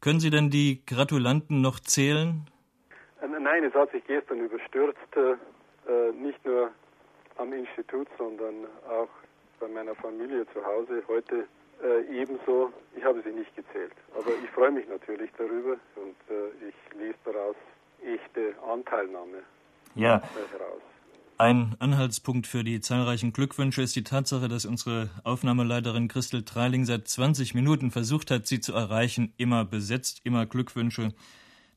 Können Sie denn die Gratulanten noch zählen? Äh, nein, es hat sich gestern überstürzt, äh, äh, nicht nur am Institut, sondern auch bei meiner Familie zu Hause. Heute ebenso. Ich habe sie nicht gezählt. Aber ich freue mich natürlich darüber und ich lese daraus echte Anteilnahme ja. Ein Anhaltspunkt für die zahlreichen Glückwünsche ist die Tatsache, dass unsere Aufnahmeleiterin Christel Treiling seit 20 Minuten versucht hat, sie zu erreichen. Immer besetzt, immer Glückwünsche.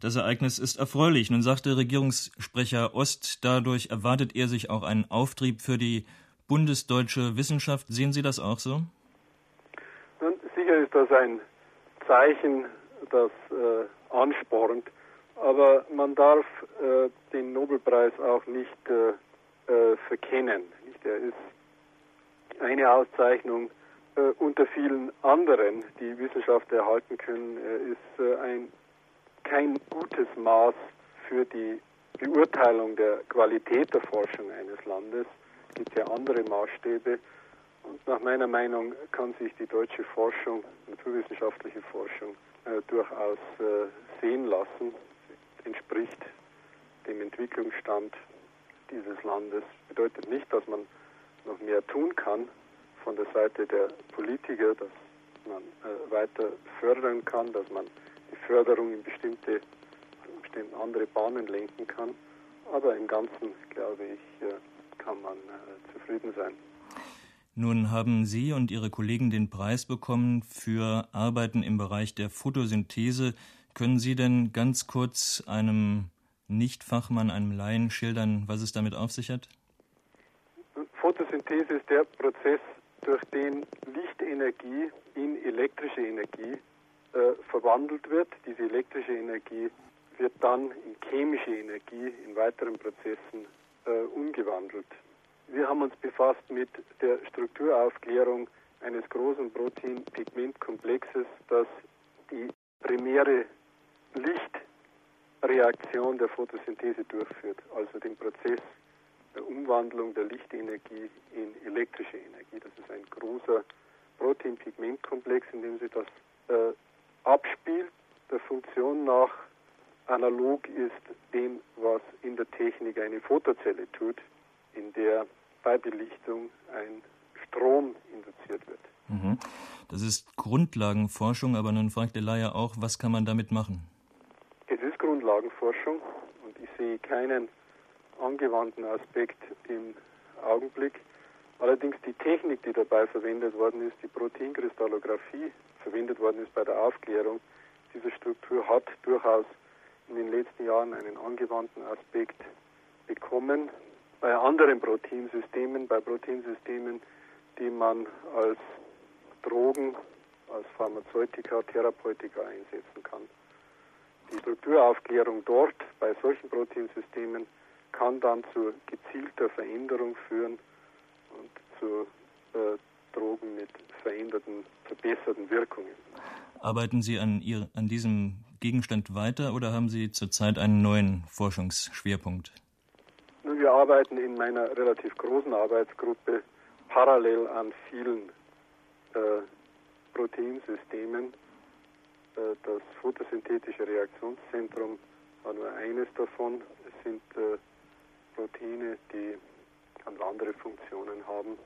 Das Ereignis ist erfreulich. Nun sagte Regierungssprecher Ost, dadurch erwartet er sich auch einen Auftrieb für die bundesdeutsche Wissenschaft. Sehen Sie das auch so? Nun, sicher ist das ein Zeichen, das äh, anspornt. Aber man darf äh, den Nobelpreis auch nicht äh, äh, verkennen. Er ist eine Auszeichnung äh, unter vielen anderen, die Wissenschaftler erhalten können. Er ist äh, ein, kein gutes Maß für die Beurteilung der Qualität der Forschung eines Landes. Es gibt ja andere Maßstäbe. Und nach meiner Meinung kann sich die deutsche Forschung, naturwissenschaftliche Forschung, äh, durchaus äh, sehen lassen. Sie entspricht dem Entwicklungsstand dieses Landes. Bedeutet nicht, dass man noch mehr tun kann von der Seite der Politiker, dass man äh, weiter fördern kann, dass man die Förderung in bestimmte, bestimmte andere Bahnen lenken kann. Aber im Ganzen, glaube ich, äh, kann man äh, zufrieden sein. Nun haben Sie und Ihre Kollegen den Preis bekommen für Arbeiten im Bereich der Photosynthese. Können Sie denn ganz kurz einem nicht-Fachmann, einem Laien schildern, was es damit auf sich hat? Photosynthese ist der Prozess, durch den Lichtenergie in elektrische Energie äh, verwandelt wird. Diese elektrische Energie wird dann in chemische Energie in weiteren Prozessen äh, umgewandelt. Wir haben uns befasst mit der Strukturaufklärung eines großen Protein-Pigment-Komplexes, das die primäre Licht Reaktion der Photosynthese durchführt, also den Prozess der Umwandlung der Lichtenergie in elektrische Energie. Das ist ein großer Protein-Pigment-Komplex, in dem sich das äh, abspielt, der Funktion nach analog ist dem, was in der Technik eine Photozelle tut, in der bei Belichtung ein Strom induziert wird. Mhm. Das ist Grundlagenforschung, aber nun fragt der Laie auch, was kann man damit machen? Grundlagenforschung und ich sehe keinen angewandten Aspekt im Augenblick. Allerdings die Technik, die dabei verwendet worden ist, die Proteinkristallographie verwendet worden ist bei der Aufklärung dieser Struktur, hat durchaus in den letzten Jahren einen angewandten Aspekt bekommen. Bei anderen Proteinsystemen, bei Proteinsystemen, die man als Drogen, als Pharmazeutika, Therapeutika einsetzen kann. Die Strukturaufklärung dort bei solchen Proteinsystemen kann dann zu gezielter Veränderung führen und zu äh, Drogen mit veränderten, verbesserten Wirkungen. Arbeiten Sie an, ihr, an diesem Gegenstand weiter oder haben Sie zurzeit einen neuen Forschungsschwerpunkt? Nun, wir arbeiten in meiner relativ großen Arbeitsgruppe parallel an vielen äh, Proteinsystemen das photosynthetische Reaktionszentrum war nur eines davon. Es sind äh, Proteine, die ganz andere Funktionen haben,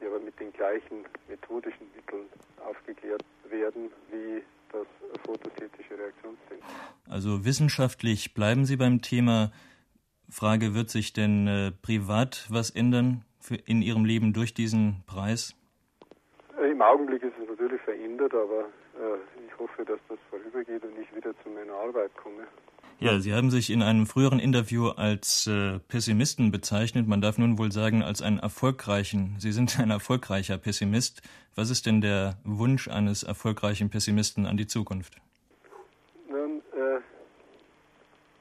die aber mit den gleichen methodischen Mitteln aufgeklärt werden wie das photosynthetische Reaktionszentrum. Also wissenschaftlich bleiben Sie beim Thema. Frage, wird sich denn äh, privat was ändern für in Ihrem Leben durch diesen Preis? Äh, Im Augenblick ist es natürlich verändert, aber äh, ich hoffe, dass das vorübergeht und ich wieder zu meiner Arbeit komme. Ja, Sie haben sich in einem früheren Interview als äh, Pessimisten bezeichnet. Man darf nun wohl sagen, als einen erfolgreichen. Sie sind ein erfolgreicher Pessimist. Was ist denn der Wunsch eines erfolgreichen Pessimisten an die Zukunft? Nun, äh,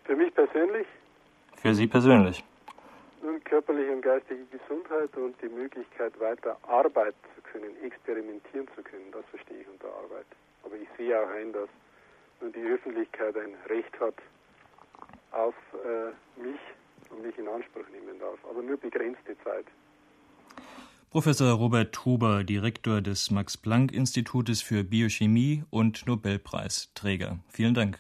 für mich persönlich? Für Sie persönlich? Nun, körperliche und geistige Gesundheit und die Möglichkeit, weiter arbeiten zu können, experimentieren zu können. Das verstehe ich unter Arbeit. Sehe auch ein, dass nur die Öffentlichkeit ein Recht hat auf äh, mich und mich in Anspruch nehmen darf, aber nur begrenzte Zeit. Professor Robert Huber, Direktor des Max-Planck-Institutes für Biochemie und Nobelpreisträger. Vielen Dank.